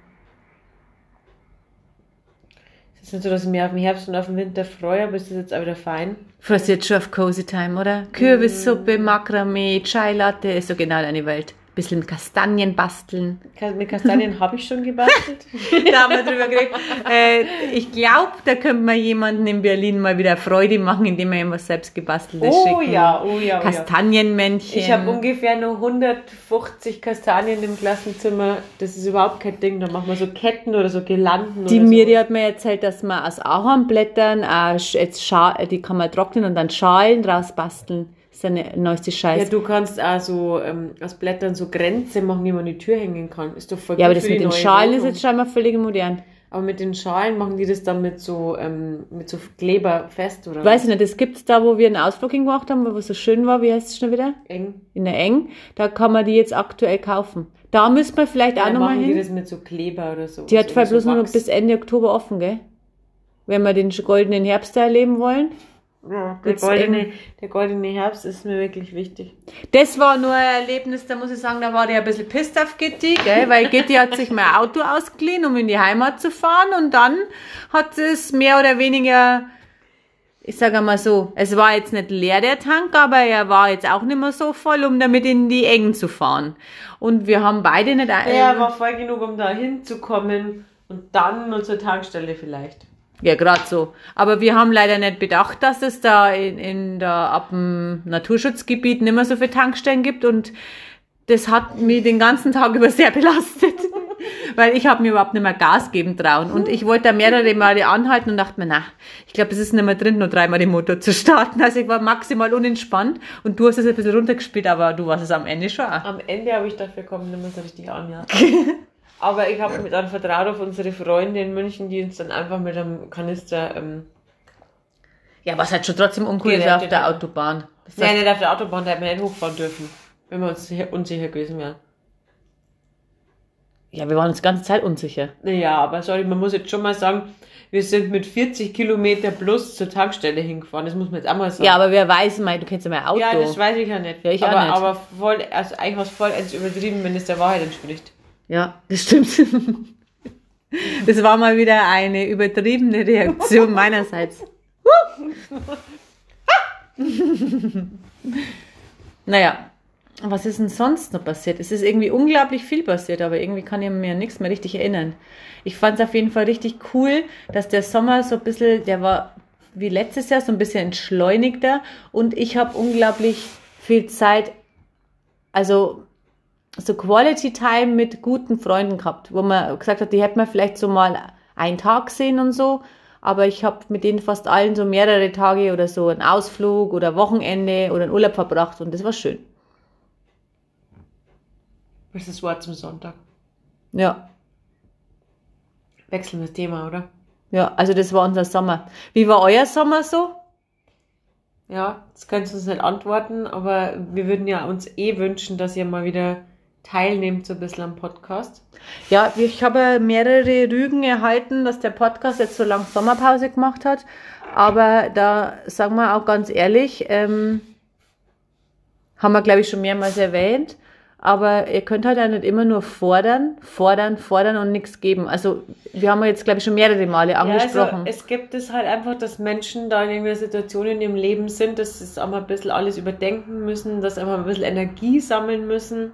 es ist nicht so, dass ich mich auf den Herbst und auf den Winter freue, aber es ist jetzt auch wieder fein. Freust du jetzt schon auf Cozy Time, oder? Kürbissuppe, Makramee, Chai Latte, ist so genau deine Welt. Bisschen Kastanien basteln. Mit Kastanien habe ich schon gebastelt. da haben wir drüber geredet. Äh, ich glaube, da könnte man jemanden in Berlin mal wieder Freude machen, indem wir ihm was selbst gebasteltes Oh schicken. ja, oh ja, oh ja. Kastanienmännchen. Ich habe ungefähr nur 150 Kastanien im Klassenzimmer. Das ist überhaupt kein Ding. Da machen wir so Ketten oder so Girlanden. die oder Miri hat mir erzählt, dass man aus Ahornblättern äh, jetzt die kann man trocknen und dann Schalen draus basteln. Das ist eine neueste so. Ja, Scheiße. du kannst auch so ähm, aus Blättern so Grenze machen, die man an die Tür hängen kann. Ist doch voll Ja, aber das mit den Schalen ist Wohnung. jetzt scheinbar völlig modern. Aber mit den Schalen machen die das dann mit so, ähm, mit so Kleber fest oder Weiß ich nicht, das gibt's da, wo wir einen Ausflug hingemacht haben, wo es so schön war. Wie heißt es schon wieder? eng? In der Eng. Da kann man die jetzt aktuell kaufen. Da müsste man vielleicht auch Ja, nochmal machen die hin. das mit so Kleber oder so. Die hat so, voll so bloß nur noch bis Ende Oktober offen, gell? Wenn wir den goldenen Herbst da erleben wollen. Ja, der, goldene, eng. der goldene Herbst ist mir wirklich wichtig. Das war nur ein Erlebnis, da muss ich sagen, da war der ein bisschen pisst auf Gitti, gell? weil Gitti hat sich mein Auto ausgeliehen, um in die Heimat zu fahren und dann hat es mehr oder weniger, ich sage mal so, es war jetzt nicht leer der Tank, aber er war jetzt auch nicht mehr so voll, um damit in die Engen zu fahren. Und wir haben beide nicht... Ja, war voll genug, um da hinzukommen und dann nur zur Tankstelle vielleicht. Ja, gerade so. Aber wir haben leider nicht bedacht, dass es da in, in der, ab dem Naturschutzgebiet nicht mehr so viele Tankstellen gibt und das hat mich den ganzen Tag über sehr belastet. Weil ich habe mir überhaupt nicht mehr Gas geben trauen. Und ich wollte da mehrere Male anhalten und dachte mir, na, ich glaube, es ist nicht mehr drin, nur dreimal den Motor zu starten. Also ich war maximal unentspannt und du hast es ein bisschen runtergespielt, aber du warst es am Ende schon auch. Am Ende habe ich dafür kommen mehr so richtig an, ja. Aber ich habe mir dann vertraut auf unsere Freunde in München, die uns dann einfach mit einem Kanister, ähm, Ja, was halt schon trotzdem uncool ist auf der. Autobahn. Das nein, nicht auf der Autobahn, da hätten wir nicht hochfahren dürfen, wenn wir uns sicher, unsicher gewesen wären. ja, wir waren uns die ganze Zeit unsicher. Naja, aber sorry, man muss jetzt schon mal sagen, wir sind mit 40 Kilometer plus zur Tankstelle hingefahren, das muss man jetzt auch mal sagen. Ja, aber wer weiß, mein, du kennst ja mein Auto. Ja, das weiß ich ja nicht. Ja, ich auch aber, nicht. aber voll, also eigentlich was voll ins übertrieben, wenn es der Wahrheit entspricht. Ja, das stimmt. Das war mal wieder eine übertriebene Reaktion meinerseits. naja, was ist denn sonst noch passiert? Es ist irgendwie unglaublich viel passiert, aber irgendwie kann ich mir nichts mehr richtig erinnern. Ich fand es auf jeden Fall richtig cool, dass der Sommer so ein bisschen, der war wie letztes Jahr so ein bisschen entschleunigter und ich habe unglaublich viel Zeit, also so Quality Time mit guten Freunden gehabt, wo man gesagt hat, die hätten wir vielleicht so mal einen Tag sehen und so, aber ich habe mit denen fast allen so mehrere Tage oder so einen Ausflug oder Wochenende oder einen Urlaub verbracht und das war schön. Was ist das Wort zum Sonntag? Ja, Wechseln wir das Thema, oder? ja, also das war unser Sommer. Wie war euer Sommer so? Ja, das kannst du uns nicht antworten, aber wir würden ja uns eh wünschen, dass ihr mal wieder teilnehmt so ein bisschen am Podcast. Ja, ich habe mehrere Rügen erhalten, dass der Podcast jetzt so lang Sommerpause gemacht hat. Aber da sagen wir auch ganz ehrlich, ähm, haben wir, glaube ich, schon mehrmals erwähnt. Aber ihr könnt halt auch nicht immer nur fordern, fordern, fordern und nichts geben. Also wir haben jetzt, glaube ich, schon mehrere Male angesprochen. Ja, also es gibt es halt einfach, dass Menschen da in irgendeiner Situation in ihrem Leben sind, dass sie es auch mal ein bisschen alles überdenken müssen, dass sie einfach ein bisschen Energie sammeln müssen,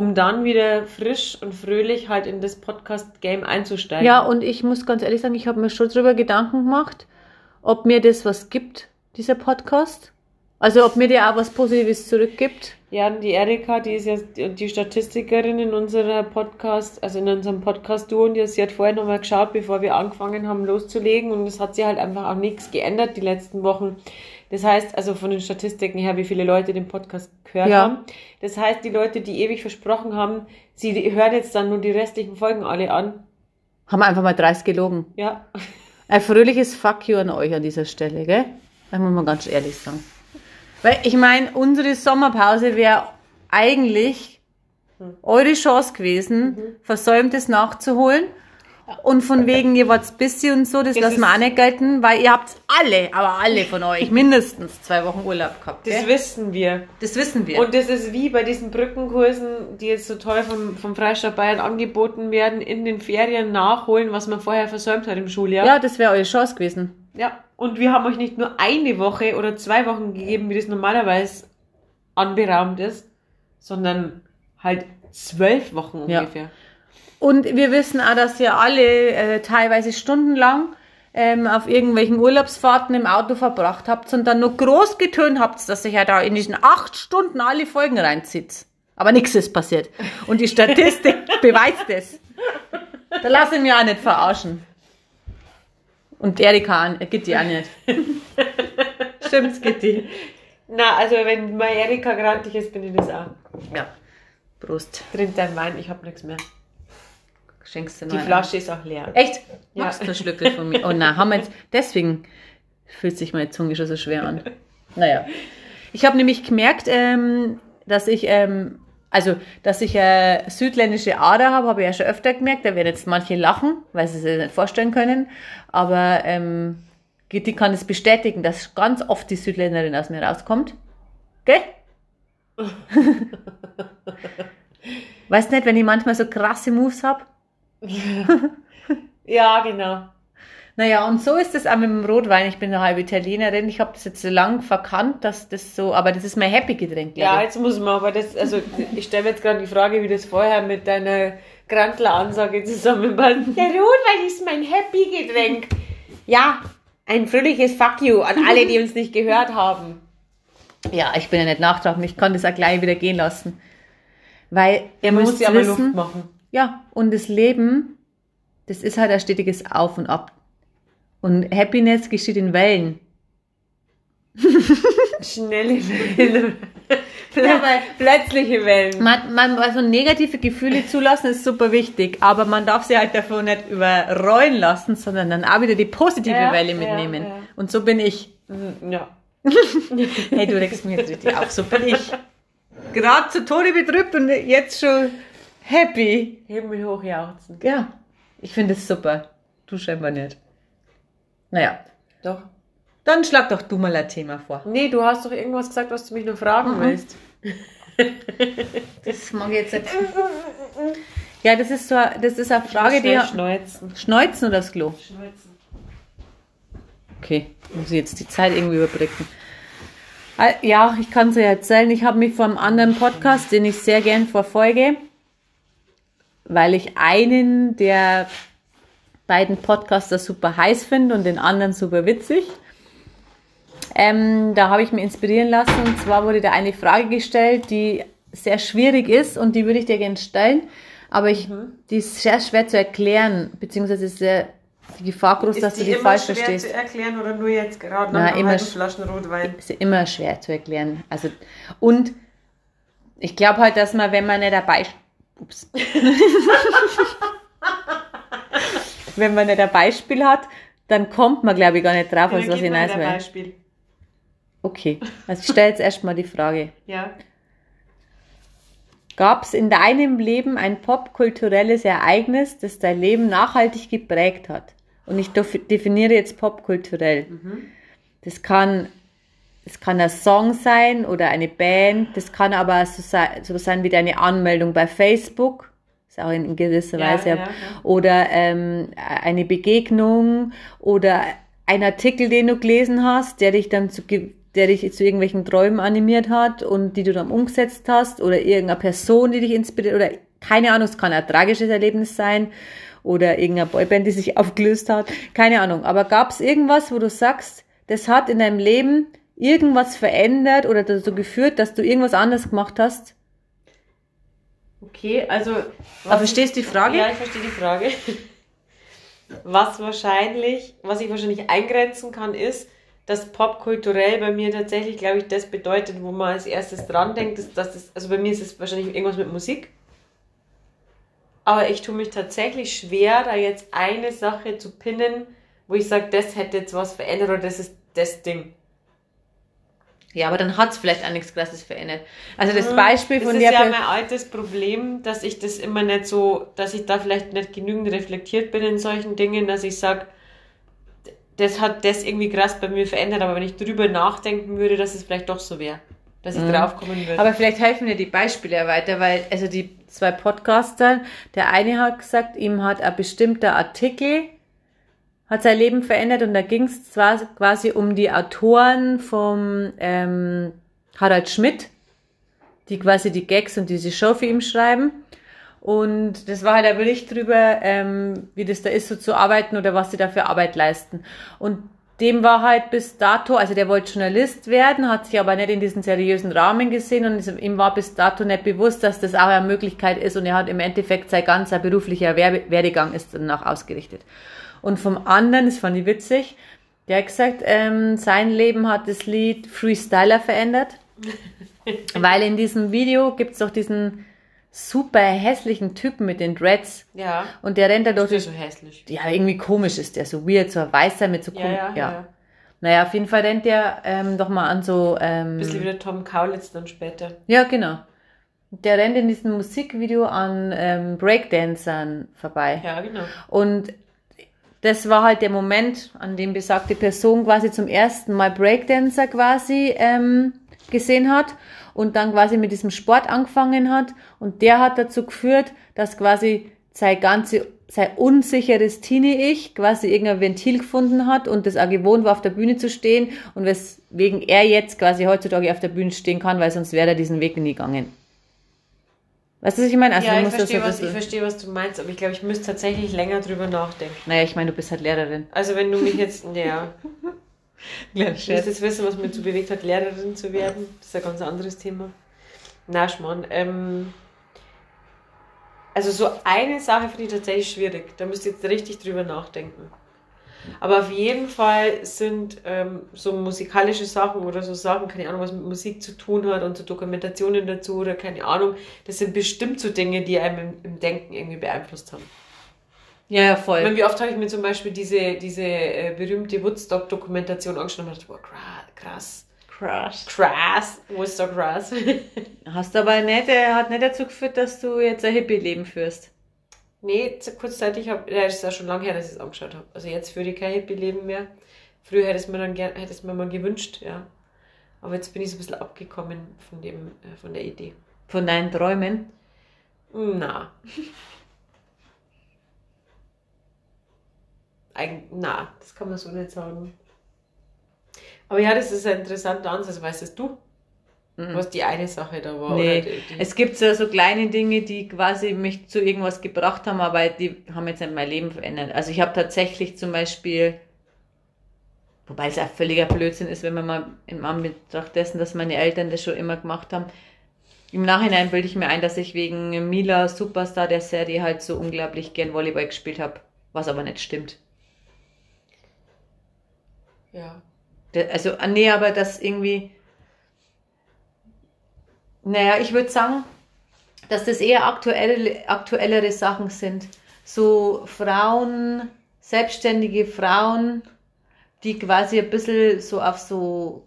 um dann wieder frisch und fröhlich halt in das Podcast-Game einzusteigen. Ja, und ich muss ganz ehrlich sagen, ich habe mir schon darüber Gedanken gemacht, ob mir das was gibt, dieser Podcast. Also ob mir der auch was Positives zurückgibt. Ja, die Erika, die ist ja die Statistikerin in unserer Podcast, also in unserem Podcast-Duo und die, sie hat vorher nochmal geschaut, bevor wir angefangen haben loszulegen und es hat sich halt einfach auch nichts geändert die letzten Wochen. Das heißt, also von den Statistiken her, wie viele Leute den Podcast gehört Ja. haben. Das heißt, die Leute, die ewig versprochen haben, sie hören jetzt dann nur die restlichen Folgen alle an. Haben einfach mal 30 gelogen. Ja. Ein fröhliches Fuck you an euch an dieser Stelle, gell? Das muss man ganz ehrlich sagen. Weil ich meine, unsere Sommerpause wäre eigentlich eure Chance gewesen, Versäumtes nachzuholen. Und von wegen, ihr wart busy und so, das, Das lassen wir auch nicht gelten, weil ihr habt alle, aber alle von euch mindestens zwei Wochen Urlaub gehabt. Das Gell? wissen wir. Das wissen wir. Und das ist wie bei diesen Brückenkursen, die jetzt so toll vom, vom Freistaat Bayern angeboten werden, in den Ferien nachholen, was man vorher versäumt hat im Schuljahr. ja, das wäre eure Chance gewesen. Ja, und wir haben euch nicht nur eine Woche oder zwei Wochen gegeben, wie das normalerweise anberaumt ist, sondern halt zwölf Wochen Ja. Und wir wissen auch, dass ihr alle äh, teilweise stundenlang ähm, auf irgendwelchen Urlaubsfahrten im Auto verbracht habt und dann nur groß getönt habt, dass sich ja da in diesen acht Stunden alle Folgen reinzieht. Aber nichts ist passiert. Und die Statistik beweist es. Da lasse ich mich auch nicht verarschen. Und Erika, äh, Gitti auch nicht. Stimmt's, Gitti? Na, also wenn mal Erika grantig ist, bin ich das auch. Ja. Prost. Trink dein Wein, ich hab nichts mehr. Schenkst du Die noch Flasche ist auch leer. Echt? Ja. Magst du ein Schlückel von mir? Oh nein, haben wir jetzt, deswegen fühlt sich meine Zunge schon so schwer an. Naja. Ich habe nämlich gemerkt, ähm, dass ich, ähm, also, dass ich äh, südländische Ader habe, habe ich ja schon öfter gemerkt. Da werden jetzt manche lachen, weil sie sich nicht vorstellen können. Aber ähm, Gitti kann es bestätigen, dass ganz oft die Südländerin aus mir rauskommt. Gell? weißt nicht, wenn ich manchmal so krasse Moves habe? Ja, genau. Naja, und so ist es auch mit dem Rotwein. Ich bin eine halbe Italienerin. Ich habe das jetzt so lang verkannt, dass das so, aber das ist mein Happy-Getränk, Ja, jetzt muss man aber das, also ich stelle mir jetzt gerade die Frage, wie das vorher mit deiner Grantler-Ansage zusammenpasst. Der Rotwein ist mein Happy-Getränk. Ja, ein fröhliches Fuck you an alle, die uns nicht gehört haben. Ja, ich bin ja nicht nachtragend. Ich kann das auch gleich wieder gehen lassen. Weil ihr müsst muss ja aber Luft machen. Ja, und das Leben, das ist halt ein stetiges Auf und Ab. Und Happiness geschieht in Wellen. Schnelle Wellen. Ja, Plötzliche Wellen. Man, man, also negative Gefühle zulassen ist super wichtig, aber man darf sie halt davon nicht überrollen lassen, sondern dann auch wieder die positive Ja, Welle mitnehmen. ja. Und so bin ich. Ja. Hey, du regst mich jetzt richtig auf, so bin ich. Gerade zu Tode betrübt und jetzt schon happy. Himmel hoch jauchzen. Ja, ich finde es super. Du scheinbar nicht. Naja, Doch. dann schlag doch du mal ein Thema vor. Nee, du hast doch irgendwas gesagt, was du mich noch fragen Mhm. willst. Das mag ich jetzt nicht. Ja, das ist so, das ist eine Frage, die schneuzen. Schneuzen oder das Klo? Schneuzen. Okay, muss ich jetzt die Zeit irgendwie überbrücken. Ja, ich kann es ja erzählen. Ich habe mich vor einem anderen Podcast, den ich sehr gern verfolge, weil ich einen der beiden Podcaster super heiß finde und den anderen super witzig. Ähm, da habe ich mich inspirieren lassen und zwar wurde da eine Frage gestellt, die sehr schwierig ist und die würde ich dir gerne stellen, aber ich, die ist sehr schwer zu erklären, beziehungsweise ist sehr die Gefahr groß, dass du die immer falsch schwer verstehst. zu erklären oder nur jetzt gerade Na, nach immer Flaschen Rotwein? ist immer schwer zu erklären. Also, und ich glaube halt, dass man, wenn man nicht dabei, ups. wenn man nicht ein Beispiel hat, dann kommt man, glaube ich, gar nicht drauf, Ja, als was ich ein will. Beispiel. Okay, also ich stelle jetzt erstmal die Frage. Ja. Gab es in deinem Leben ein popkulturelles Ereignis, das dein Leben nachhaltig geprägt hat? Und ich def- definiere jetzt popkulturell. Das kann, das kann ein Song sein oder eine Band. Das kann aber so sein, so sein wie deine Anmeldung bei Facebook. Ist auch in gewisser Ja, Weise. ja, ja. Oder ähm, eine Begegnung oder ein Artikel, den du gelesen hast, der dich dann zu, der dich zu irgendwelchen Träumen animiert hat und die du dann umgesetzt hast oder irgendeine Person, die dich inspiriert oder keine Ahnung, es kann ein tragisches Erlebnis sein oder irgendeine Boyband, die sich aufgelöst hat, keine Ahnung. Aber gab es irgendwas, wo du sagst, das hat in deinem Leben irgendwas verändert oder dazu geführt, dass du irgendwas anders gemacht hast? Okay, also. Aber verstehst du die Frage? Ja, ich verstehe die Frage. Was wahrscheinlich, was ich wahrscheinlich eingrenzen kann, ist, dass Pop kulturell bei mir tatsächlich, glaube ich, das bedeutet, wo man als erstes dran denkt, ist, dass das, also bei mir ist es wahrscheinlich irgendwas mit Musik. Aber ich tue mich tatsächlich schwer, da jetzt eine Sache zu pinnen, wo ich sage, das hätte jetzt was verändert oder das ist das Ding. Ja, aber dann hat es vielleicht auch nichts Krasses verändert. Also das Mhm. Beispiel Das von ist der ja Per- mein altes Problem, dass ich das immer nicht so, dass ich da vielleicht nicht genügend reflektiert bin in solchen Dingen, dass ich sage, das hat das irgendwie krass bei mir verändert, aber wenn ich drüber nachdenken würde, dass es vielleicht doch so wäre, dass ich draufkommen würde. Aber vielleicht helfen dir die Beispiele ja weiter, weil also die zwei Podcaster, der eine hat gesagt, ihm hat ein bestimmter Artikel hat sein Leben verändert und da ging es zwar quasi um die Autoren vom ähm, Harald Schmidt, die quasi die Gags und diese Show für ihn schreiben. Und das war halt ein Bericht drüber, ähm, wie das da ist, so zu arbeiten oder was sie da für Arbeit leisten. Und dem war halt bis dato, also der wollte Journalist werden, hat sich aber nicht in diesen seriösen Rahmen gesehen und ihm war bis dato nicht bewusst, dass das auch eine Möglichkeit ist und er hat im Endeffekt sein ganzer beruflicher Werdegang ist danach ausgerichtet. Und vom anderen, das fand ich witzig, der hat gesagt, ähm, sein Leben hat das Lied Freestyler verändert. Weil in diesem Video gibt's doch diesen super hässlichen Typen mit den Dreads. ja, Und der rennt da durch ist so hässlich. Ja, irgendwie komisch ist der, so weird, so ein Weißer mit so Ja, kom- ja, ja. Naja, auf jeden Fall rennt der ähm, doch mal an so. Ähm, bisschen wie der Tom Kaulitz dann später. ja, genau. Der rennt in diesem Musikvideo an ähm, Breakdancern vorbei. Ja, genau. Und das war halt der Moment, an dem besagte Person quasi zum ersten Mal Breakdancer quasi ähm, gesehen hat und dann quasi mit diesem Sport angefangen hat. Und der hat dazu geführt, dass quasi sein ganze, sein unsicheres Teenie-Ich quasi irgendein Ventil gefunden hat und das auch gewohnt war, auf der Bühne zu stehen und weswegen er jetzt quasi heutzutage auf der Bühne stehen kann, weil sonst wäre er diesen Weg nie gegangen. Weißt du, was ich meine? Also ja, ich verstehe, was, ich verstehe, was du meinst, aber ich glaube, ich müsste tatsächlich länger drüber nachdenken. Naja, ich meine, du bist halt Lehrerin. Also wenn du mich jetzt, ja, Kleiner Ich muss jetzt wissen, was mich dazu bewegt hat, Lehrerin zu werden. Das ist ein ganz anderes Thema. Na, Schmarrn. Ähm, also so eine Sache finde ich tatsächlich schwierig. Da müsst ihr jetzt richtig drüber nachdenken. Aber auf jeden Fall sind ähm, so musikalische Sachen oder so Sachen, keine Ahnung, was mit Musik zu tun hat und so Dokumentationen dazu oder keine Ahnung, das sind bestimmt so Dinge, die einem im, im Denken irgendwie beeinflusst haben. Ja, ja, voll. meine, wie oft habe ich mir zum Beispiel diese, diese äh, berühmte Woodstock-Dokumentation angeschaut und dachte, boah, krass, Crash. krass, Woodstock krass. Hast aber nicht, er hat nicht dazu geführt, dass du jetzt ein Hippie-Leben führst. Nee, kurzzeitig, hab, ja, ist ja schon lange her, dass ich es angeschaut habe. Also jetzt führe ich kein Hippie-Leben mehr. Früher hätte es mir dann gern, hätte es mir mal gewünscht, ja. Aber jetzt bin ich so ein bisschen abgekommen von dem, äh, von der Idee. Von deinen Träumen. Na. Eig na, das kann man so nicht sagen. Aber ja, das ist ein interessanter Ansatz. Weißt es du, was die eine Sache da war? Nee, die, die, es gibt so, so kleine Dinge, die quasi mich zu irgendwas gebracht haben, aber die haben jetzt nicht mein Leben verändert. Also ich habe tatsächlich zum Beispiel, wobei es auch völliger Blödsinn ist, wenn man mal im Anbetracht dessen, dass meine Eltern das schon immer gemacht haben. Im Nachhinein bilde ich mir ein, dass ich wegen Mila Superstar der Serie halt so unglaublich gern Volleyball gespielt habe, was aber nicht stimmt. ja. Also, ah, nee, aber das irgendwie. Naja, ich würde sagen, dass das eher aktuelle, aktuellere Sachen sind. So Frauen, selbstständige Frauen, die quasi ein bisschen so auf so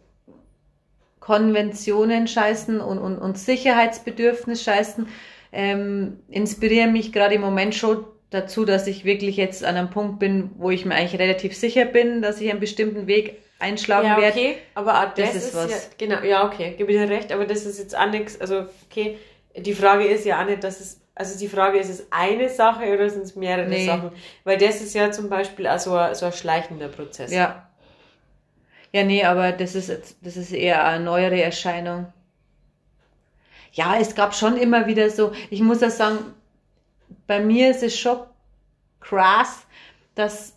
Konventionen scheißen und, und, und Sicherheitsbedürfnis scheißen, ähm, inspirieren mich gerade im Moment schon dazu, dass ich wirklich jetzt an einem Punkt bin, wo ich mir eigentlich relativ sicher bin, dass ich einen bestimmten Weg einschlagen Ja, werde. okay, aber auch das, Das ist was. ja, genau, ja, okay, gebe dir recht, aber das ist jetzt auch nichts, also, okay, die Frage ist ja auch nicht, dass es, also die Frage ist, ist es eine Sache oder sind es mehrere Nee. Sachen? Weil das ist ja zum Beispiel auch so ein, so ein schleichender Prozess. Ja. Ja, nee, aber das ist, das ist eher eine neuere Erscheinung. Ja, es gab schon immer wieder so, ich muss ja sagen, bei mir ist es schon krass, dass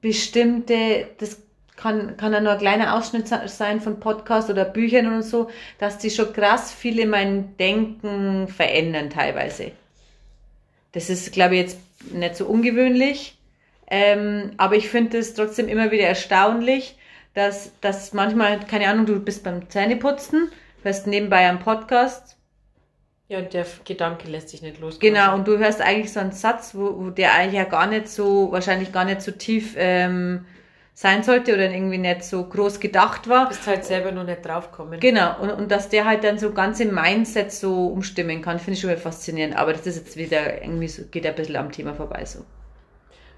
bestimmte, das kann, kann ja nur ein kleiner Ausschnitt se- sein von Podcasts oder Büchern und so, dass die schon krass viel in mein Denken verändern teilweise. Das ist, glaube ich, jetzt nicht so ungewöhnlich. Ähm, aber ich finde es trotzdem immer wieder erstaunlich, dass, dass manchmal, keine Ahnung, du bist beim Zähneputzen, hörst nebenbei einen Podcast. Ja, und der Gedanke lässt sich nicht los. Genau, und du hörst eigentlich so einen Satz, wo, wo der eigentlich ja gar nicht so, wahrscheinlich gar nicht so tief ähm, sein sollte oder irgendwie nicht so groß gedacht war. Du bist halt selber noch nicht draufgekommen. Genau, und, und dass der halt dann so ganze Mindset so umstimmen kann, finde ich schon mal faszinierend. Aber das ist jetzt wieder irgendwie so, geht ein bisschen am Thema vorbei so.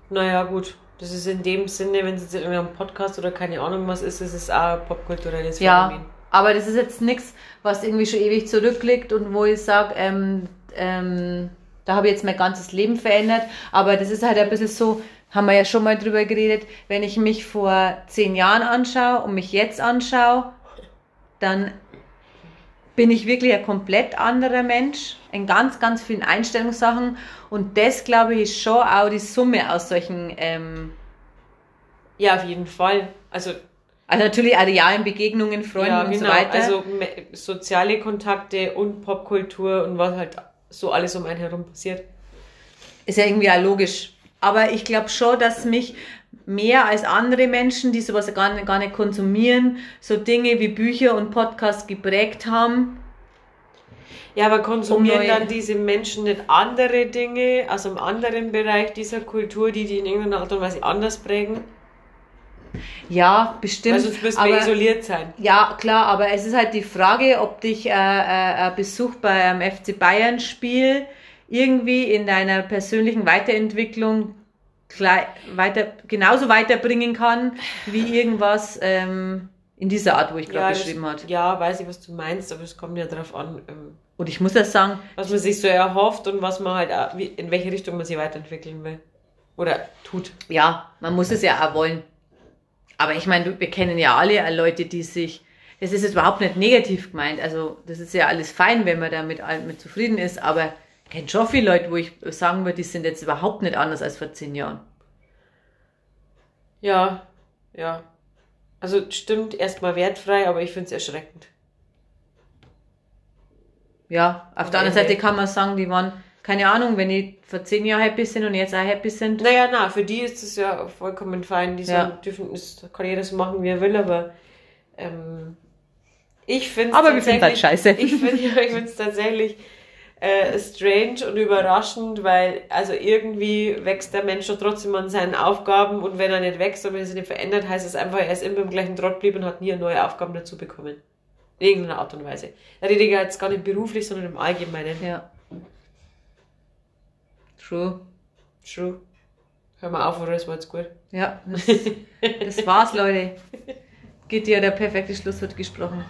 Naja, gut. Das ist in dem Sinne, wenn es jetzt in irgendeinem Podcast oder keine Ahnung was ist, ist es auch ein popkulturelles Ja, Phänomen. aber das ist jetzt nichts, was irgendwie schon ewig zurückliegt und wo ich sage, ähm, ähm, da habe ich jetzt mein ganzes Leben verändert. Aber das ist halt ein bisschen so, haben wir ja schon mal drüber geredet, wenn ich mich vor zehn Jahren anschaue und mich jetzt anschaue, dann bin ich wirklich ein komplett anderer Mensch in ganz, ganz vielen Einstellungssachen. Und das, glaube ich, ist schon auch die Summe aus solchen, ähm, Ja, auf jeden Fall. Also, also natürlich realen Begegnungen, Freunden ja, und genau. so weiter. Also soziale Kontakte und Popkultur und was halt so alles um einen herum passiert. Ist ja irgendwie auch logisch. Aber ich glaube schon, dass mich mehr als andere Menschen, die sowas gar nicht, gar nicht konsumieren, so Dinge wie Bücher und Podcasts geprägt haben. Ja, aber konsumieren Um dann diese Menschen nicht andere Dinge aus einem anderen Bereich dieser Kultur, die die in irgendeiner Art und Weise anders prägen? Ja, bestimmt. Weil sonst müssten wir isoliert sein. ja, klar, aber es ist halt die Frage, ob dich äh, äh, ein Besuch bei einem FC Bayern Spiel irgendwie in deiner persönlichen Weiterentwicklung gleich weiter, genauso weiterbringen kann, wie irgendwas ähm, in dieser Art, wo ich gerade das- beschrieben hat. ja, weiß ich, was du meinst, aber es kommt ja darauf an, ähm, Und ich muss ja sagen, was man sich so erhofft und was man halt, auch- wie- in welche Richtung man sich weiterentwickeln will. Oder tut. Ja, man muss es ja auch wollen. Aber ich meine, wir kennen ja alle Leute, die sich, das ist jetzt überhaupt nicht negativ gemeint. Also, das ist ja alles fein, wenn man damit mit zufrieden ist. Aber kenne schon viele Leute, wo ich sagen würde, die sind jetzt überhaupt nicht anders als vor zehn Jahren. Ja, ja. Also stimmt erstmal wertfrei, aber ich finde es erschreckend. Ja, auf Am der anderen. Seite kann man sagen, die waren, keine Ahnung, wenn die vor zehn Jahren happy sind und jetzt auch happy sind. Naja, na, für die ist es ja vollkommen fein. Die Ja. sollen, dürfen das, kann jeder so machen, wie er will, aber ähm, ich finde Aber wir finden's halt scheiße. Ich finde find's tatsächlich äh, strange und überraschend, weil also irgendwie wächst der Mensch doch trotzdem an seinen Aufgaben und wenn er nicht wächst und wenn er sich nicht verändert, heißt es einfach, er ist immer im gleichen Trott geblieben und hat nie neue Aufgaben dazu bekommen. In irgendeiner Art und Weise. Da rede ich jetzt gar nicht beruflich, sondern im Allgemeinen. Ja. True. True. Hör mal auf, oder das war jetzt gut. Ja, das, das war's, Leute. Geht dir der perfekte Schlusswort gesprochen.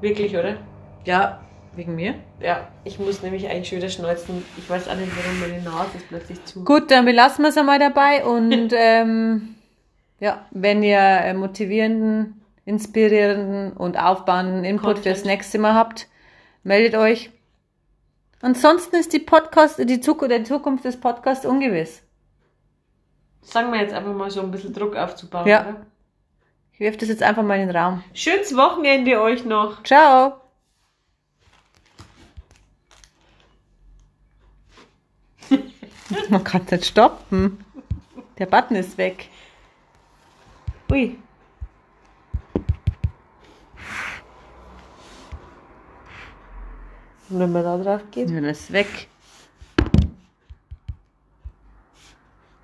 Wirklich, oder? Ja, wegen mir. Ja, ich muss nämlich eigentlich schon wieder schneuzen. Ich weiß auch nicht, warum meine Nase ist plötzlich zu. Gut, dann belassen wir es einmal dabei und ähm, ja, wenn ihr äh, motivierenden, inspirierenden und aufbauenden Input Content. fürs nächste Mal habt, meldet euch. Ansonsten ist die Podcast, die Zukunft, die Zukunft des Podcasts ungewiss. Sagen wir jetzt einfach mal so ein bisschen Druck aufzubauen. Ja. Oder? Ich werfe das jetzt einfach mal in den Raum. Schönes Wochenende euch noch. Ciao! Man kann es nicht stoppen. Der Button ist weg. Ui. Und wenn man da drauf geht. Ja, das ist weg.